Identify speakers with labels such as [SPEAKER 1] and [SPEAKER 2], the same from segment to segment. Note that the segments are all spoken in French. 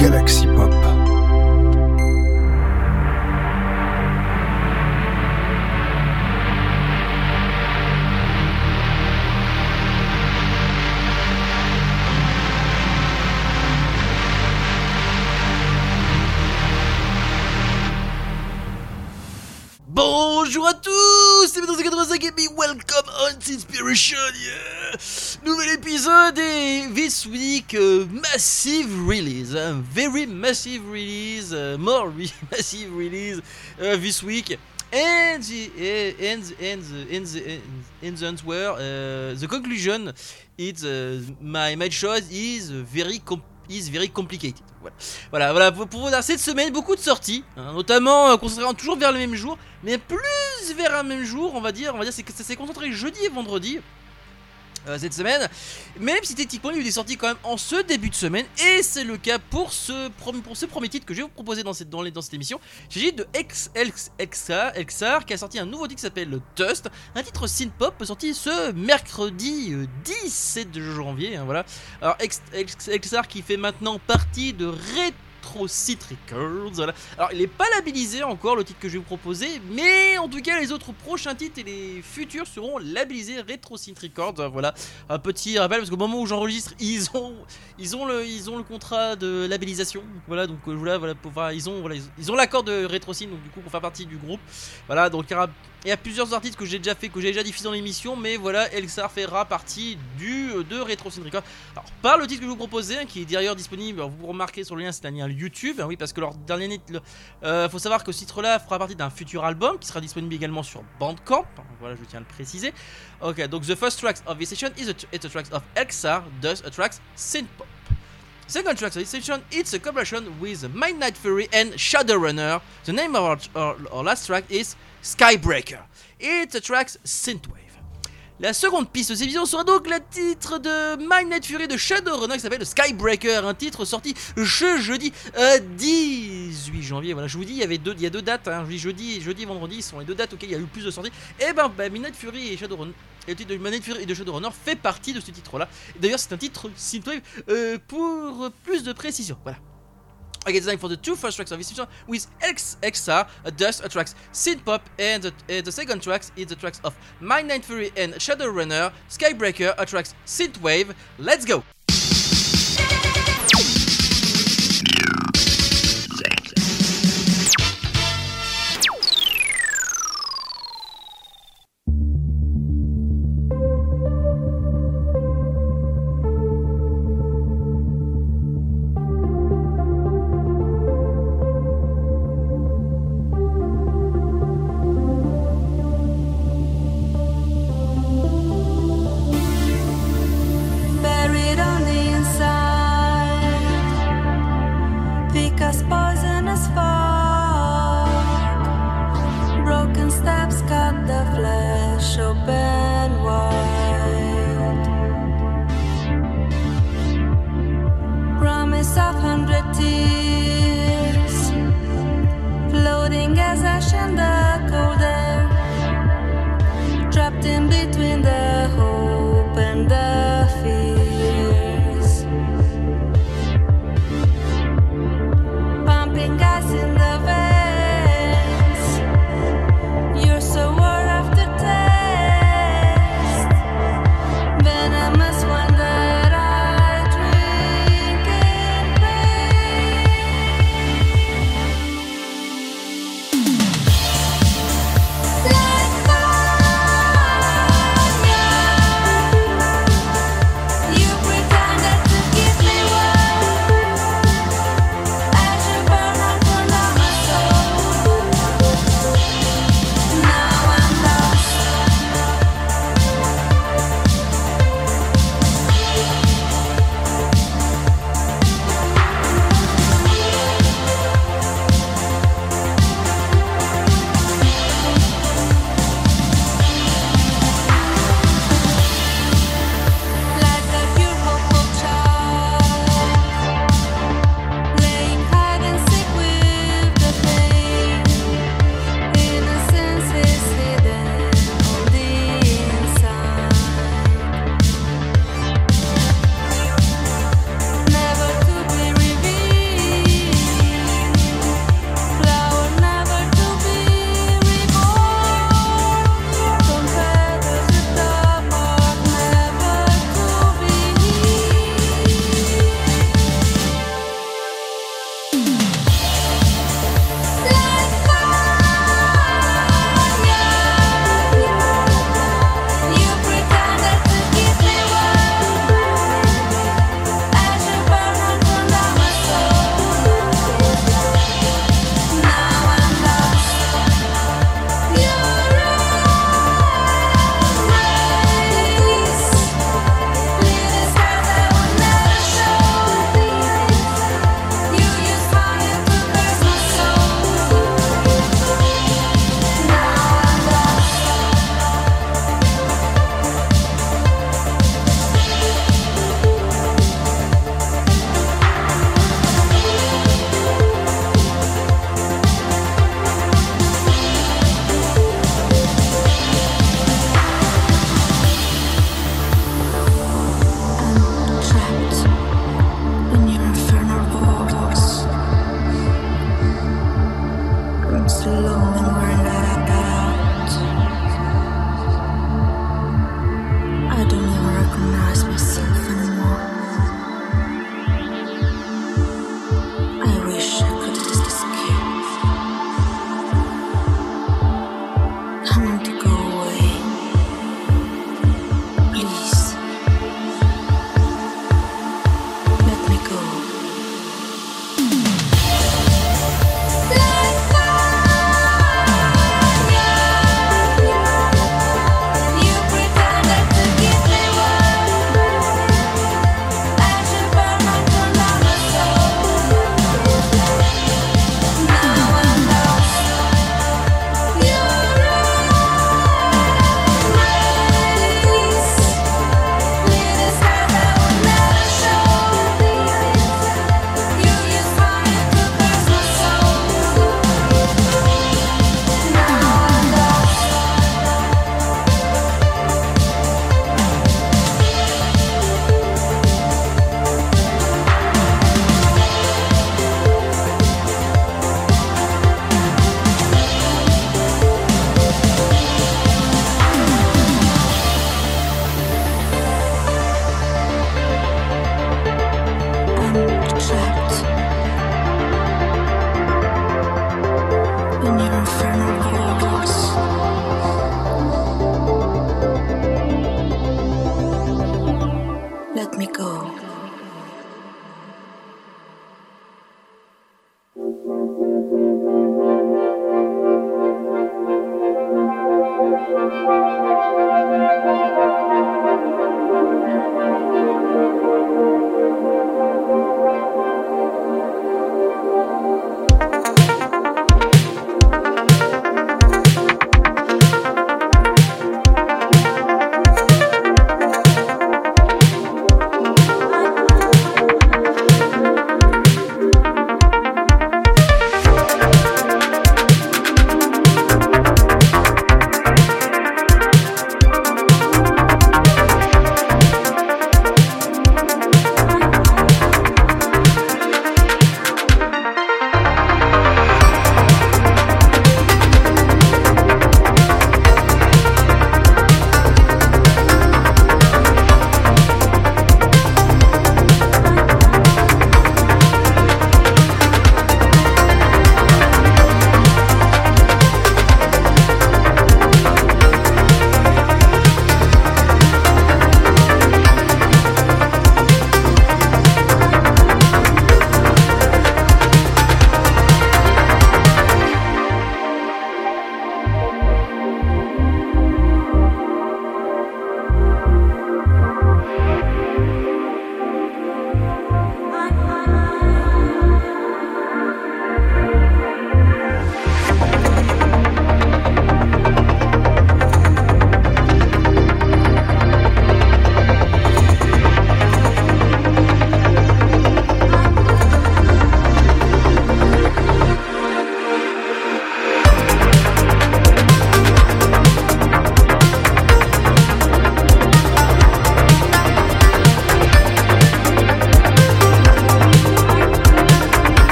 [SPEAKER 1] Galaxy Pop.
[SPEAKER 2] Bonjour à tous, c'est 1985 et welcome on Inspiration, yeah this week, uh, massive release, hein, very massive release, uh, more re- massive release uh, this week. And the, and, the- and, the, and the uh, the conclusion uh, my, my choice is very is very complicated. Voilà, voilà, voilà pour, pour cette semaine, beaucoup de sorties, hein, notamment euh, concentrées toujours vers le même jour, mais plus vers un même jour, on va dire, on va dire, c'est que ça s'est concentré jeudi et vendredi. Euh, cette semaine, même si techniquement il y a eu des quand même en ce début de semaine, et c'est le cas pour ce, pour ce premier titre que je vais vous proposer dans cette, dans les- dans cette émission. De Ex, Ex, qui a sorti un nouveau titre qui s'appelle Dust, un titre synth-pop sorti ce mercredi euh, 17 janvier. hein, voilà. Alors Ex, Ex- Exar qui fait maintenant partie de Retro City Records. Alors il n'est pas labellisé encore le titre que je vais vous proposer, mais en tout cas les autres prochains titres et les futurs seront labellisés Retro Records. Voilà, un petit rappel parce qu'au moment où j'enregistre, ils ont, ils ont le, ils ont le contrat de labellisation. Voilà, donc euh, voilà, voilà, pour, enfin, ils ont, voilà, ils, ont l'accord de Retro donc du coup pour faire partie du groupe. Voilà, donc il y, aura- il y a plusieurs artistes que j'ai déjà fait, que j'ai déjà diffusé dans l'émission, mais voilà, Elxar fera partie du de Retro Records. Alors par le titre que je vous proposais, hein, qui est d'ailleurs disponible, vous remarquez sur le lien, c'est un lien YouTube, hein, oui, parce que leur dernier euh, faut savoir que ce titre-là fera partie d'un futur album qui sera disponible également sur Bandcamp. Voilà, je tiens à le préciser. Ok, donc the first track of this session is a, it's a track of Elxar, thus a track synthpop. Second track of this session, it's a collaboration with Midnight Fury and Shadowrunner. The name of our last track is Skybreaker. It's a track synthwave. La seconde piste de cette vision sera donc le titre de Midnight Fury de Shadowrunner qui s'appelle Skybreaker, un titre sorti jeudi euh, 18 janvier. Voilà, je vous dis, il y avait deux, a deux dates, hein, jeudi, jeudi et vendredi, sont les deux dates auxquelles il y a eu plus de sorties. Et ben, bah, Midnight Fury et Shadowrunner, et le titre de Midnight Fury et de Shadowrunner fait partie de ce titre-là. D'ailleurs, c'est un titre synthwave euh, pour plus de précision. Voilà. I get for the two first tracks of this season with X XR, a Dust, a tracks Synthpop, and the, uh, the second tracks is the tracks of My Night Fury and Shadowrunner, Skybreaker, a tracks Synthwave. Let's go!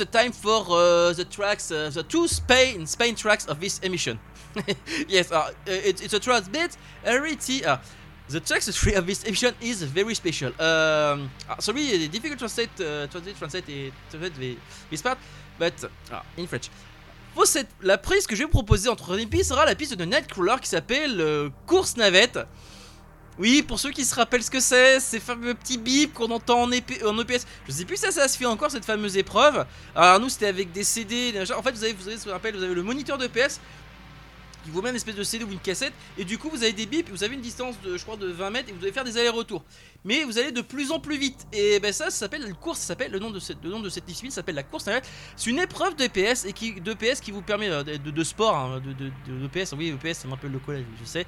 [SPEAKER 2] The time for uh, the tracks, uh, the two Spain Spain tracks of this emission. yes, uh, it, it's a tracks bit. Already, uh, the tracks three of this emission is very special. Um, uh, sorry, difficult to translate, uh, translate, translate, this part, but uh, in French. La prise que je vais proposer entre les pistes sera la piste de Nightcrawler qui s'appelle euh, Course Navette. Oui, pour ceux qui se rappellent ce que c'est, ces fameux petits bips qu'on entend en, EPS. Je sais plus ça, ça se fait encore cette fameuse épreuve. Alors nous c'était avec des CD. En fait vous avez, vous avez ce vous avez le moniteur d'EPS vous met une espèce de CD ou une cassette et du coup vous avez des bips, vous avez une distance de je crois de 20 mètres et vous devez faire des allers-retours. Mais vous allez de plus en plus vite et ben ça, ça s'appelle la course, ça s'appelle le nom de cette le nom de cette discipline s'appelle la course C'est une épreuve de PS et qui de PS qui vous permet euh, de, de, sport hein, de, de, de, PS. Oui, c'est un peu le collège, je sais.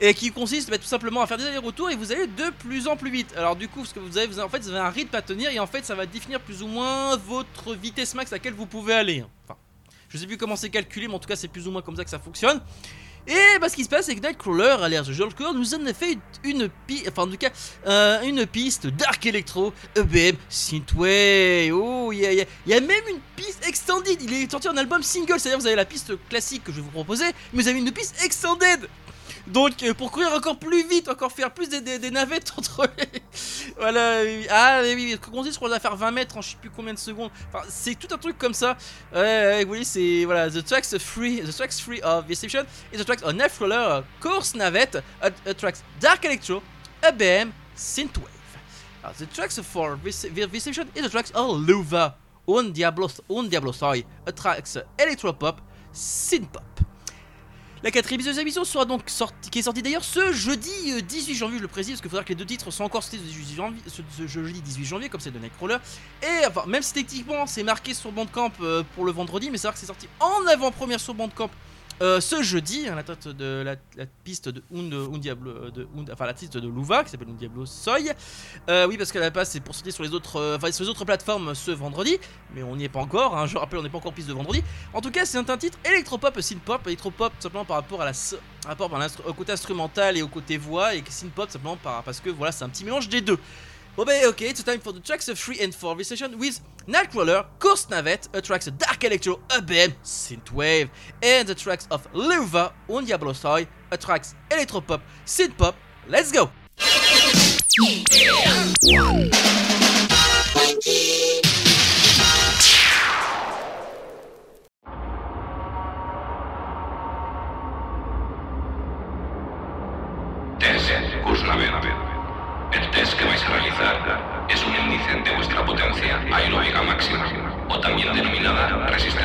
[SPEAKER 2] Et qui consiste ben, tout simplement à faire des allers-retours et vous allez de plus en plus vite. Alors du coup, ce que vous avez, vous en fait, vous avez un rythme à tenir et en fait, ça va définir plus ou moins votre vitesse max à laquelle vous pouvez aller. Hein. Enfin, je sais plus comment c'est calculé, mais en tout cas, c'est plus ou moins comme ça que ça fonctionne. Et bah, ce qui se passe, c'est que Nightcrawler, alias Jolcore, nous en a fait une piste, enfin en tout cas, euh, une piste Dark Electro, EBM, Synthwave. Oh, il y, y, a même une piste extended. Il est sorti en album single, c'est-à-dire vous avez la piste classique que je vais vous proposer, mais vous avez une piste extended. Donc euh, pour courir encore plus vite, encore faire plus des, navettes entre les... voilà. Ah oui, oui, on dit qu'on va faire 20 mètres en je sais plus combien de secondes. Enfin, c'est tout un truc comme ça. Ouais, vous c'est voilà, the tracks free, the tracks free of Deception et the tracks on F roller course navette, a, tracks dark electro, ABM, synthwave. Alors, the tracks for Deception et the tracks are Luva, on Diablo, on Diablo, sorry, a tracks electropop, synthpop. La quatrième émission sera donc sortie, qui est sortie d'ailleurs ce jeudi 18 euh, janvier, je le précise, parce qu'il faudra que les deux titres soient encore sortis ce, jeudi 18 janvier, comme c'est de Nightcrawler. Et enfin, même si techniquement c'est marqué sur Bandcamp euh, pour le vendredi, mais c'est vrai que c'est sorti en avant-première sur Bandcamp euh, ce jeudi, hein, la, tête de, la, piste de Un, Diablo, de, Un- enfin la piste de Louva qui s'appelle Un Diablo Soy. Euh, oui, parce qu'à la base c'est pour sortir sur les autres, euh, plateformes ce vendredi, mais on n'y est pas encore. hein, je rappelle, on n'est pas encore piste de vendredi. En tout cas, c'est un, titre électropop, synthpop, électropop simplement par rapport à la, à l'instru- au côté instrumental et au côt voix, et synthpop simplement par, parce que voilà, c'est un petit mélange des deux. Bon ben ok, it's time for the tracks of 3 and 4 this session with Nightcrawler, Course Navette, a tracks Dark Electro, a Synthwave, and the tracks of Luva, Un Diablo Soy, a tracks Electropop, Synthpop, let's go!
[SPEAKER 1] Test, curso vuestra potencia aeróbica máxima, o también denominada resistencia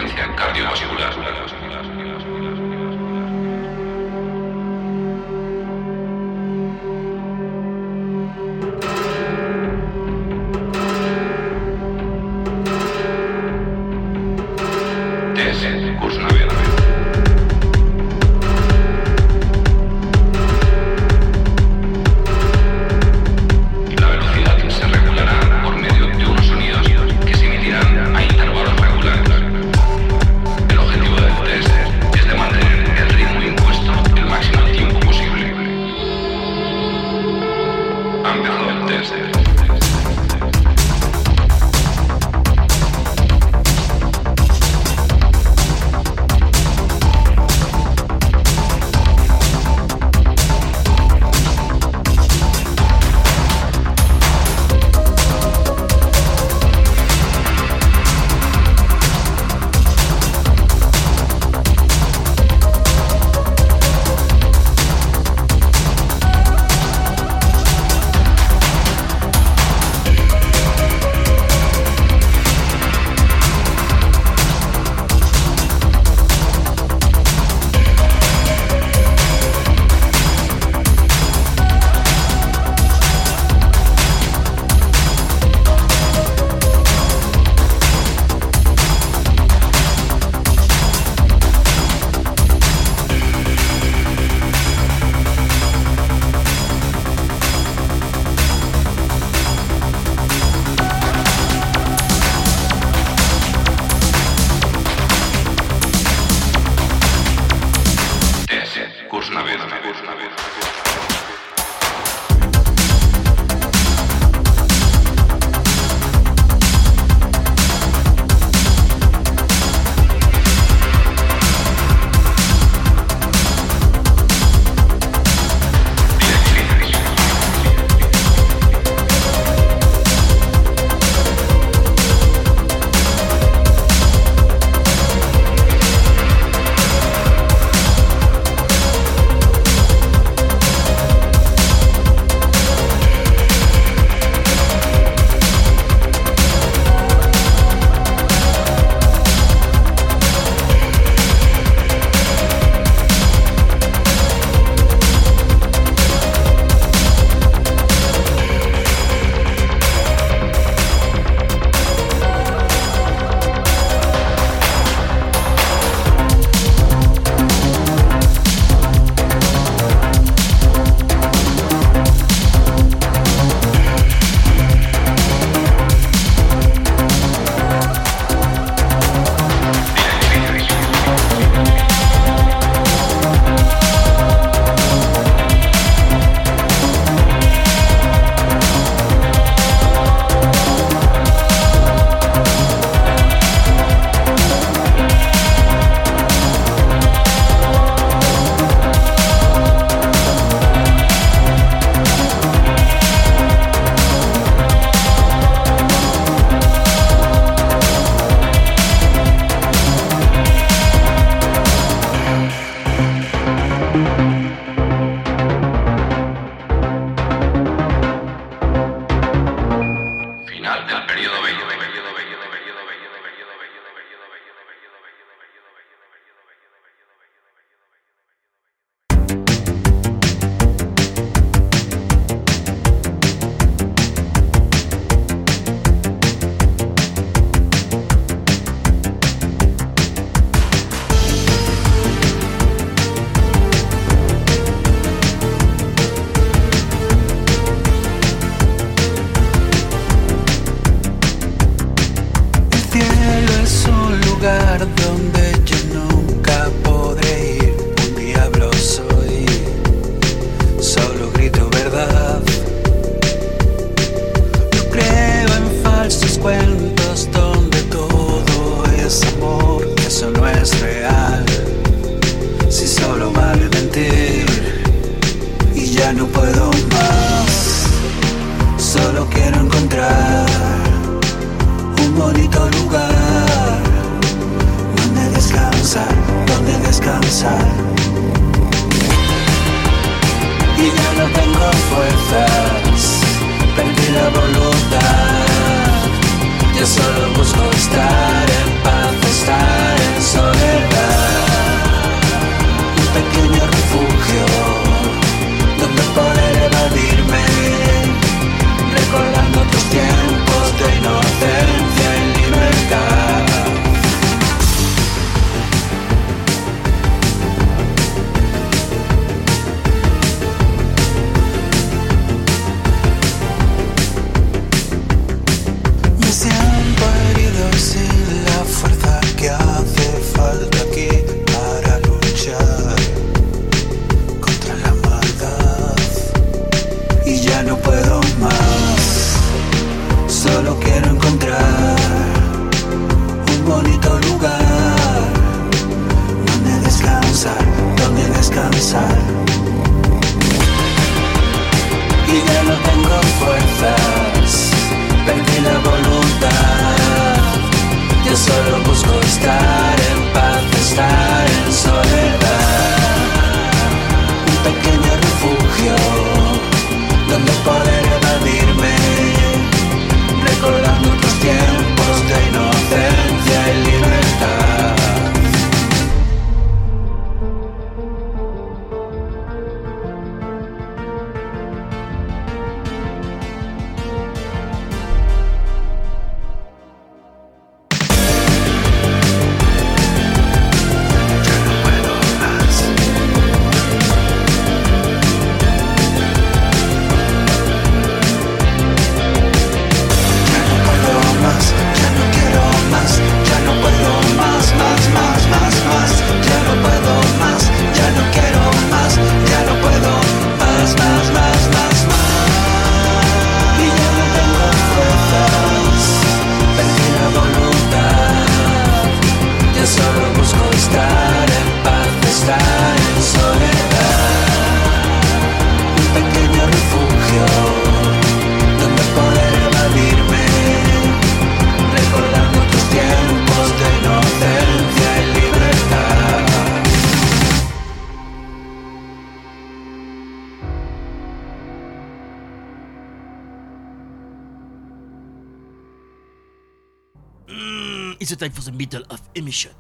[SPEAKER 2] time for the middle of emission.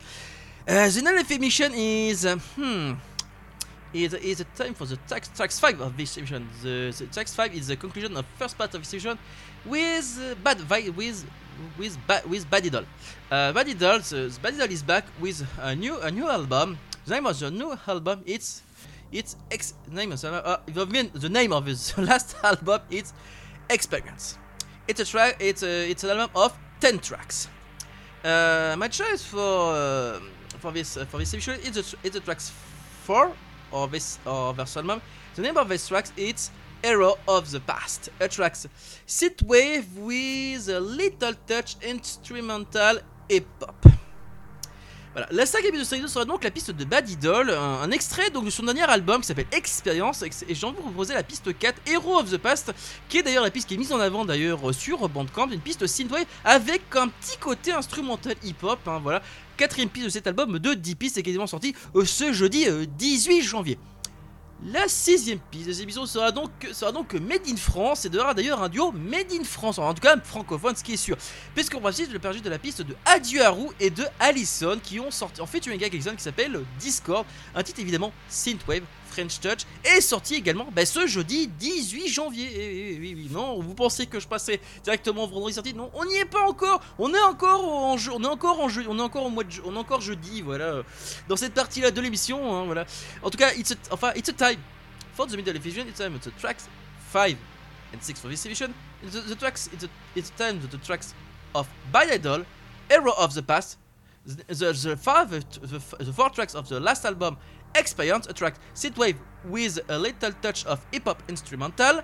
[SPEAKER 2] Uh, the middle of emission is uh, hmm. Is, is a time for the tax tax five of this emission. The, the tax five is the conclusion of first part of this emission with uh, bad vi- with with ba- with Buddy Doll. Uh, the, the Buddy Doll is back with a new a new album. The name of the new album it's it's ex name of the, uh, the, the name of his last album it's Experience. It's a track. It's a it's an album of ten tracks. Uh, my choice for uh, for this uh, for this episode is the, is the tracks four of this of this album. The name of this tracks it's Hero of the Past. A tracks synthwave with a little touch instrumental hip hop. Voilà. La de série sera donc la piste de Bad Idol, un, extrait donc de son dernier album qui s'appelle Experience, et j'ai envie de vous proposer la piste 4, Hero of the Past, qui est d'ailleurs la piste qui est mise en avant d'ailleurs sur Bandcamp, une piste synthwave avec un petit côté instrumental hip-hop, hein, voilà. Quatrième piste de cet album de 10 pistes est quasiment sorti euh, ce jeudi euh, 18 janvier. La sixième piste de cette émission sera donc, sera donc Made in France et devra d'ailleurs un duo Made in France, en tout cas francophone, ce qui est sûr. Puisqu'on va le perdu de la piste de Adieu Haru et de Allison qui ont sorti en fait une gag qui s'appelle Discord, un titre évidemment Synthwave, French Touch, et sorti également bah, ce jeudi 18 janvier. Eh, oui, oui, non, vous pensez que je passais directement vendredi sorti? Non, on n'y est pas encore. On est encore en jeu, on est encore en jeu, on est encore au mois de, on est encore jeudi, voilà, dans cette partie-là de l'émission, hein, voilà. En tout cas, it's a, enfin, it's a time for the middle division. It's time for the tracks 5 and 6 for this division. The, the tracks, it's a, it's a time the tracks of Bad Idol, Hero of the Past, the, the, five, the four tracks of the last album, Experience, a track synthwave with a little touch of hip hop instrumental,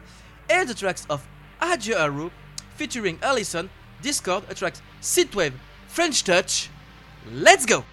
[SPEAKER 2] and the tracks of Haru featuring Allison, Discord, a track synthwave, French touch. Let's go!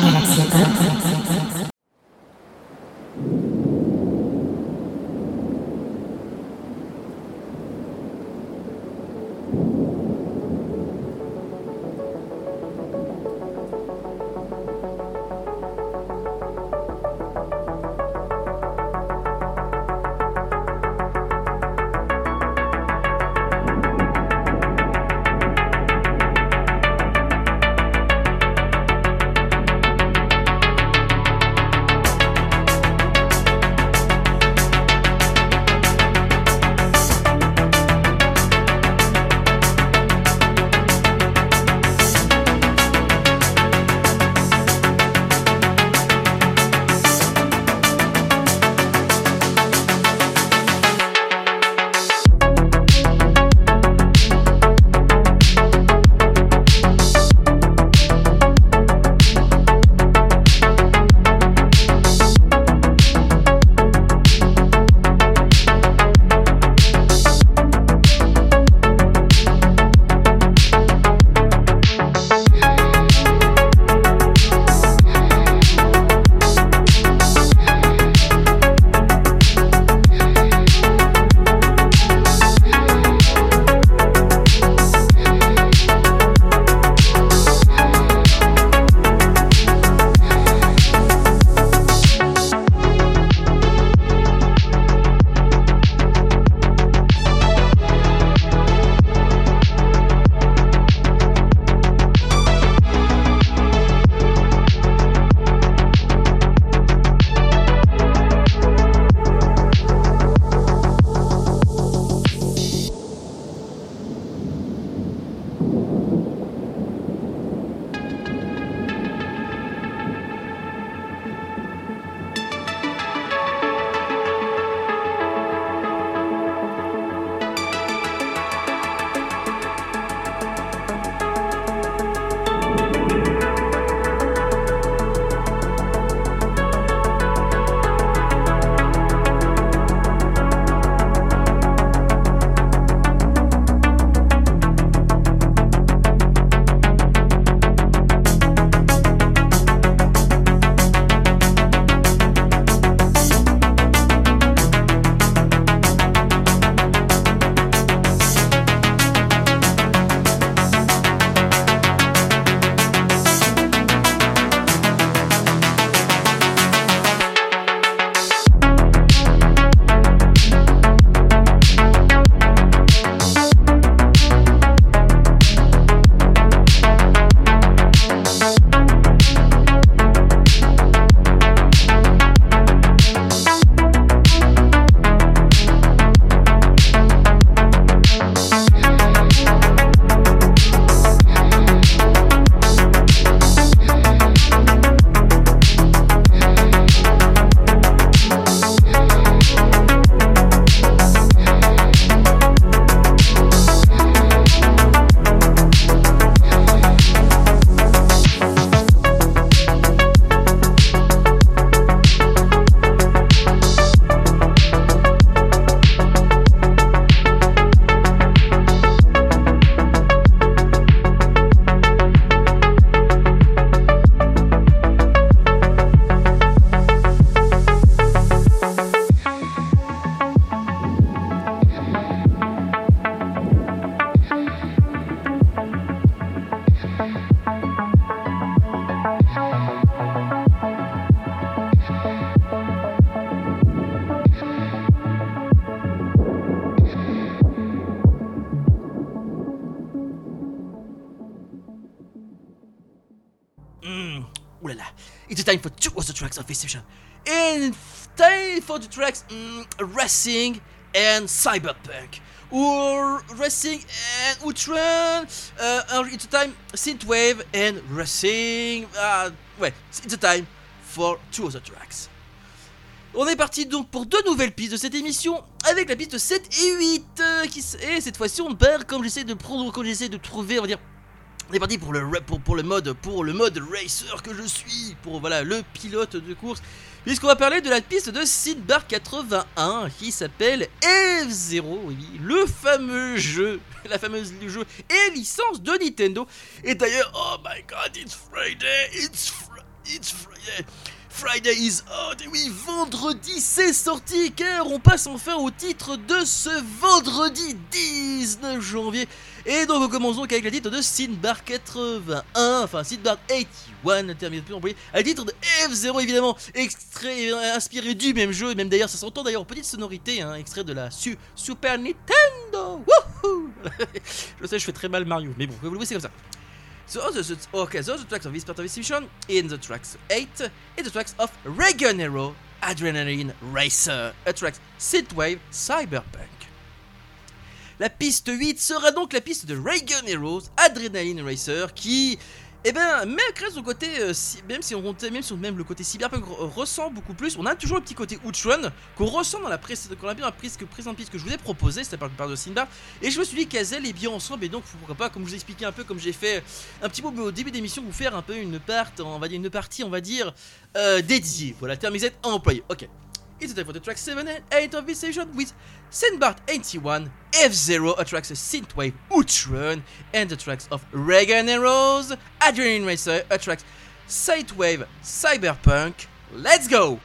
[SPEAKER 3] Galaxy Pop.
[SPEAKER 2] The tracks mm, Racing and Cyberpunk. Or Racing and Outrun. Uh, it's time Synthwave and Racing. Uh, ouais, it's time for two other tracks. On est parti donc pour deux nouvelles pistes de cette émission avec la piste 7 et 8 euh, qui, et cette fois-ci on perd comme j'essaie de prendre comme j'essaie de trouver on va dire on est parti pour le pour, pour le mode pour le mode racer que je suis pour voilà le pilote de course puisqu'on va parler de la piste de Sidbar 81 qui s'appelle F0 oui, le fameux jeu la fameuse jeu et licence de Nintendo et d'ailleurs oh my god it's Friday it's it's Friday. Friday is out. Et oui, vendredi c'est sorti car on passe enfin au titre de ce vendredi 19 janvier. Et donc on commence donc avec le titre de Sinbar 81, enfin Sinbar 81, terminé plus employé, à titre de F0 évidemment, extrait euh, inspiré du même jeu, même d'ailleurs ça s'entend d'ailleurs en petite sonorité, hein, extrait de la Su Super Nintendo. Wouhou je sais, je fais très mal Mario, mais bon, vous le voyez, c'est comme ça. So the, the, okay, so the tracks of this part of this in the tracks 8 in the tracks of Reagan Hero Adrenaline Racer, a tracks Synthwave Cyberpunk. La piste 8 sera donc la piste de Reagan Heroes Adrenaline Racer qui eh ben, malgré son côté, euh, même si on même si on- même le côté cyberpunk re- ressent beaucoup plus, on a toujours le petit côté outrun qu'on ressent dans la précédente, qu'on a bien la prise que précédente piste que je vous ai proposée, c'était par, par de Sinbar, et je me suis dit qu'Azel est bien ensemble, et donc pourquoi pas, comme je vous ai expliqué un peu, comme j'ai fait un petit mot au début d'émission, vous faire un peu une part, on va dire une partie, on va dire euh, dédiée. Voilà, terme Z employé. Ok. It's time for the track 7 and 8 of this session with Sandbart 81, F0 attracts a synthwave Outrun, and the tracks of Reagan Heroes, Adrenaline Racer attracts Sidewave Cyberpunk. Let's go!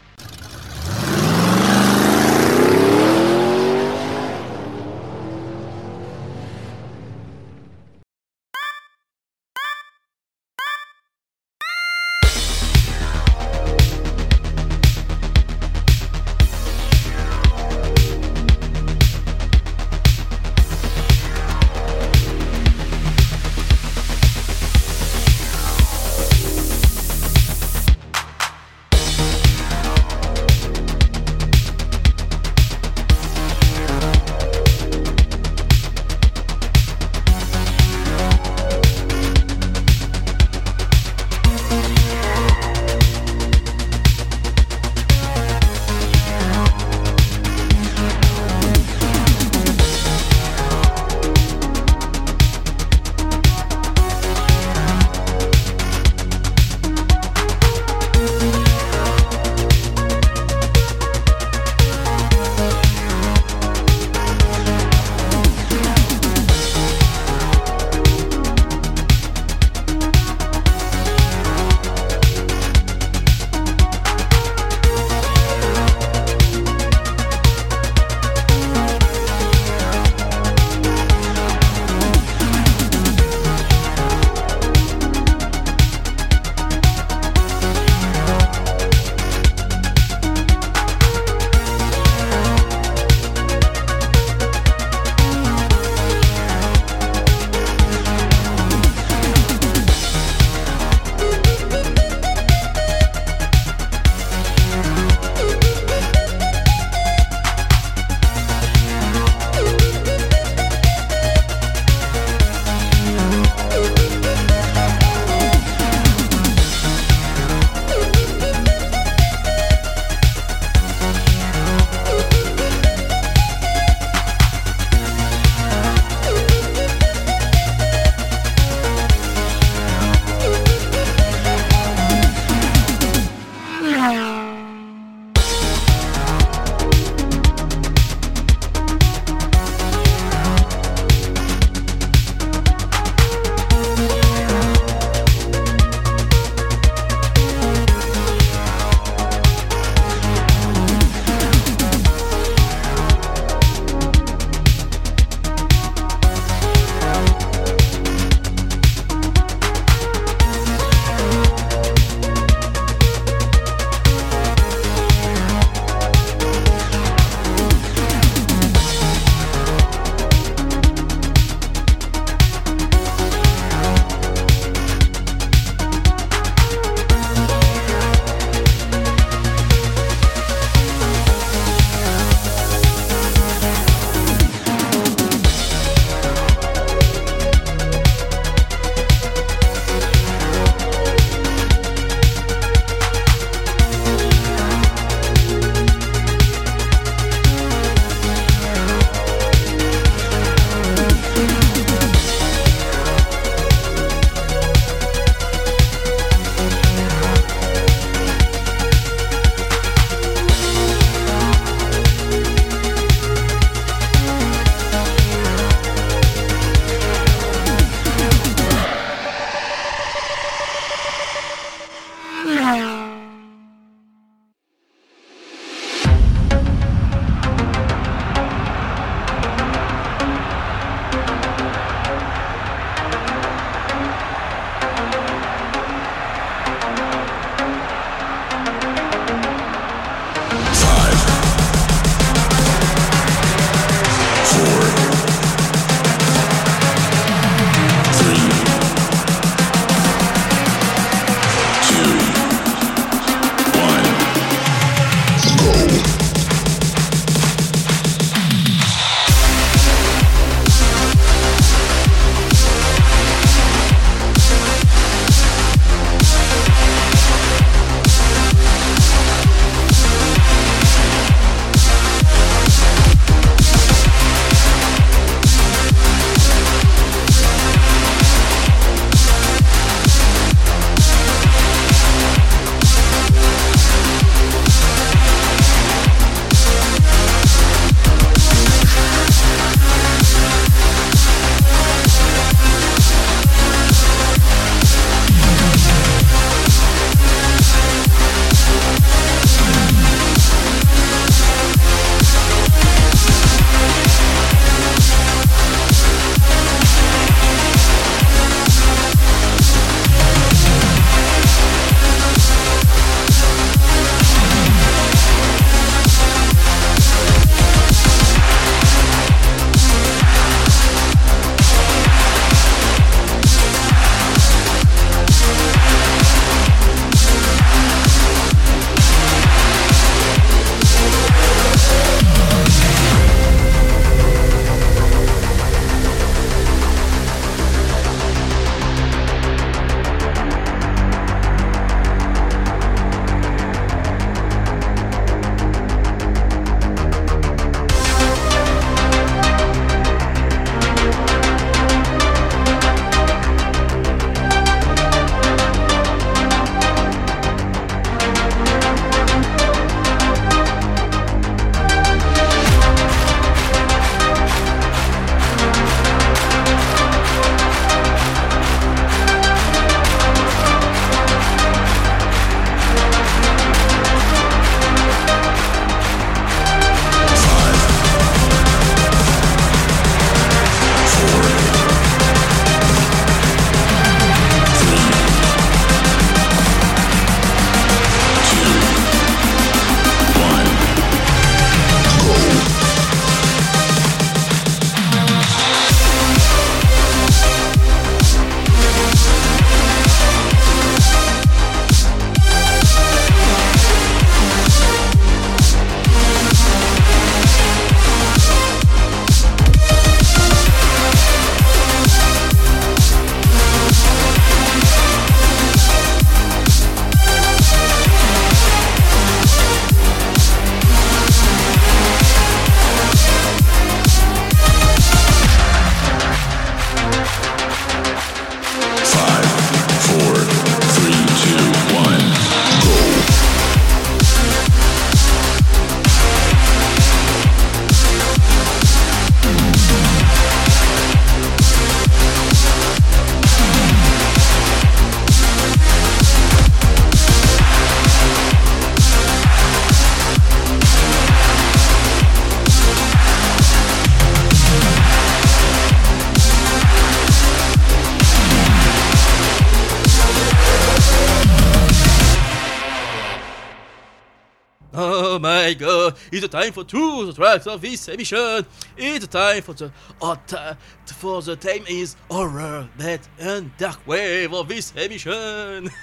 [SPEAKER 2] It's time for two the tracks of this emission. It's time for the uh, for the time is horror, death and dark wave of this emission.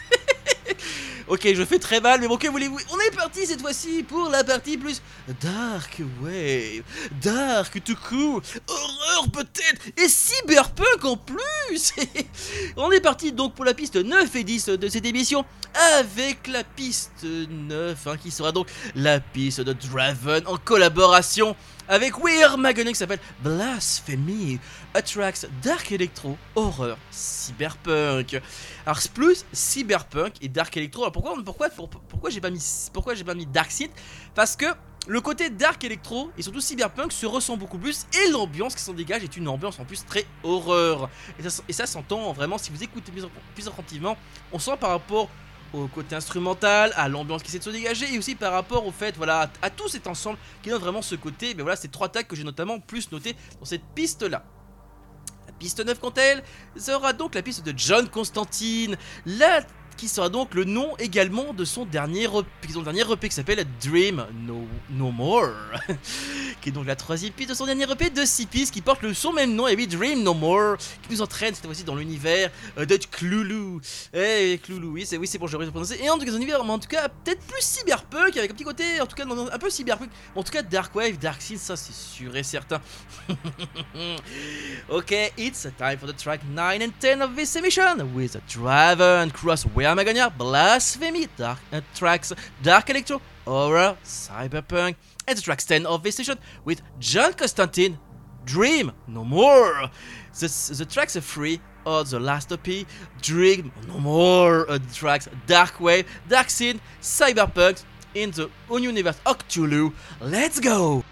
[SPEAKER 2] Ok, je fais très mal, mais bon, que voulez-vous? On est parti cette fois-ci pour la partie plus Dark Wave, Dark tout court, horreur peut-être, et cyberpunk en plus. On est parti donc pour la piste 9 et 10 de cette émission, avec la piste 9, hein, qui sera donc la piste de Draven en collaboration avec Weird Magonic qui s'appelle Blasphemy, Attracts Dark Electro, Horror, Cyberpunk. Alors plus Cyberpunk et Dark Electro. Alors pourquoi, pourquoi, pourquoi j'ai pas mis, pourquoi j'ai pas mis Dark Side Parce que le côté Dark Electro et surtout Cyberpunk se ressent beaucoup plus et l'ambiance qui s'en dégage est une ambiance en plus très horreur. Et ça, s'entend vraiment si vous écoutez plus attentivement, on sent par rapport au côté instrumental, à l'ambiance qui essaie de se dégager et aussi par rapport au fait, voilà, à, tout cet ensemble qui donne vraiment ce côté. Mais voilà, ces trois tags que j'ai notamment plus noté dans cette piste là. La piste 9 quant à elle sera donc la piste de John Constantine, la qui sera donc le nom également de son dernier EP, son dernier EP qui s'appelle Dream No, no More, qui est donc la troisième piste de son dernier EP de 6 pistes qui porte le son même nom, et oui, Dream No More, qui nous entraîne cette fois-ci dans l'univers euh, de Cloulou. Eh, Cloulou, oui, c'est oui, bon, j'aurais prononcer. Et en tout cas, univers, mais en tout cas, peut-être plus cyberpunk, avec un petit côté, en tout cas, un peu cyberpunk, en tout cas, Dark Wave, Dark Scene, ça c'est sûr et certain. ok, it's time for the track 9 and 10 of this emission with a driver and cross Where Magania, Blasphemy, Dark uh, Tracks, Dark Electro, Horror, Cyberpunk, and the tracks 10 of this session with John Constantine, Dream No More. The, the tracks are free or the last OP, Dream No More, uh, tracks Dark Wave, Dark Scene, Cyberpunk, in the universe Octulu. Let's go!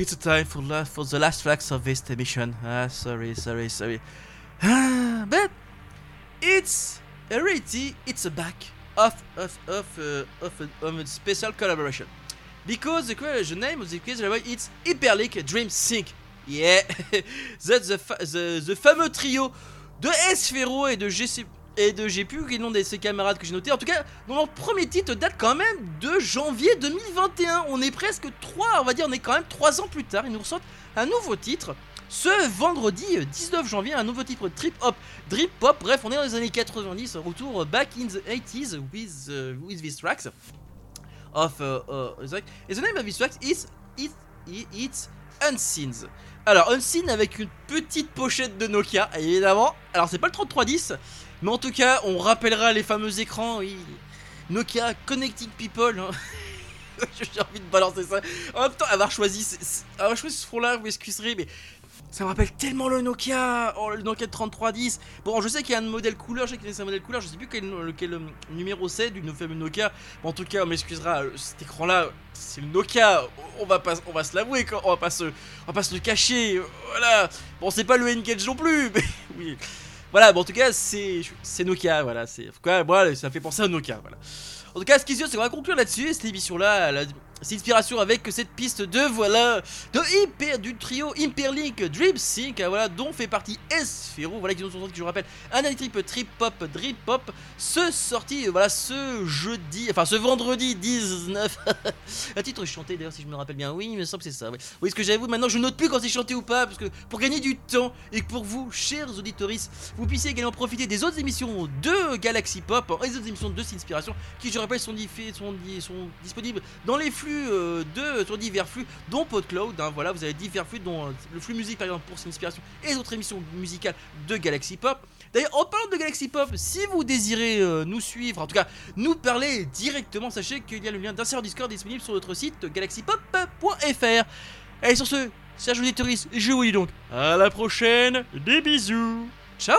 [SPEAKER 2] It's time for, la for the last facts of this emission. Ah, sorry, sorry, sorry. Ah, but it's a reality, it's a back of, of, of, uh, of, a, of a special collaboration. Because the, the name of the quiz it's Hyperlink Dream Sync. Yeah, that's the, the, the fameux trio de Sphero et de GC et de j'ai plus les noms de ces camarades que j'ai notés. En tout cas, mon premier titre date quand même de janvier 2021. On est presque 3, on va dire, on est quand même 3 ans plus tard. Ils nous ressortent un nouveau titre. Ce vendredi 19 janvier, un nouveau titre Trip Hop, Drip Pop. Bref, on est dans les années 90, retour back in the 80s with, uh, with these tracks of uh, uh, and the name of this track is it, it, it's Unseen. Alors Unseen avec une petite pochette de Nokia, évidemment. Alors c'est pas le 3310, mais en tout cas, on rappellera les fameux écrans, oui. Nokia Connecting People. Hein. J'ai envie de balancer ça. En même temps, avoir choisi, avoir choisi ce front-là, vous m'excuserez, mais ça me rappelle tellement le Nokia, oh, le Nokia 3310. Bon, je sais qu'il y a un modèle couleur, je sais qu'il y a un modèle couleur, je sais plus quel, euh, numéro c'est du fameux Nokia. Bon, en tout cas, on m'excusera, euh, cet écran-là, c'est le Nokia. On va pas, on va se l'avouer, on va pas se, on va pas se le cacher. Voilà. Bon, c'est pas le N-Gage non plus, mais oui. Voilà, bon, en tout cas, c'est, Nokia, voilà. C'est, quoi, voilà, ça fait penser à Nokia, voilà. En tout cas, ce qui sûr, c'est qu'on va conclure là-dessus, cette émission-là. C'est inspiration avec cette piste de voilà de hyper du trio Hyperlink Dream Sync voilà dont fait partie Sphero voilà qui nous sont sortis je vous rappelle un trip trip drip pop ce sorti voilà ce jeudi enfin ce vendredi 19 un titre chanté d'ailleurs si je me rappelle bien. Oui il me semble que c'est ça oui. ce que j'avoue maintenant je note plus quand c'est chanté ou pas parce que pour gagner du temps et que pour vous chers auditoristes vous puissiez également profiter des autres émissions de Galaxy Pop et des autres émissions de Inspiration qui je rappelle sont, sont, sont disponibles dans les flux euh, de, sur divers flux, dont PodCloud. Hein, voilà, vous avez divers flux, dont euh, le flux musique par exemple pour son inspiration et d'autres émissions musicales de Galaxy Pop. D'ailleurs, en parlant de Galaxy Pop, si vous désirez euh, nous suivre, en tout cas nous parler directement, sachez qu'il y a le lien d'un serveur Discord disponible sur notre site galaxypop.fr. Et sur ce, Serge Auditoris, je vous dis donc à la prochaine, des bisous, ciao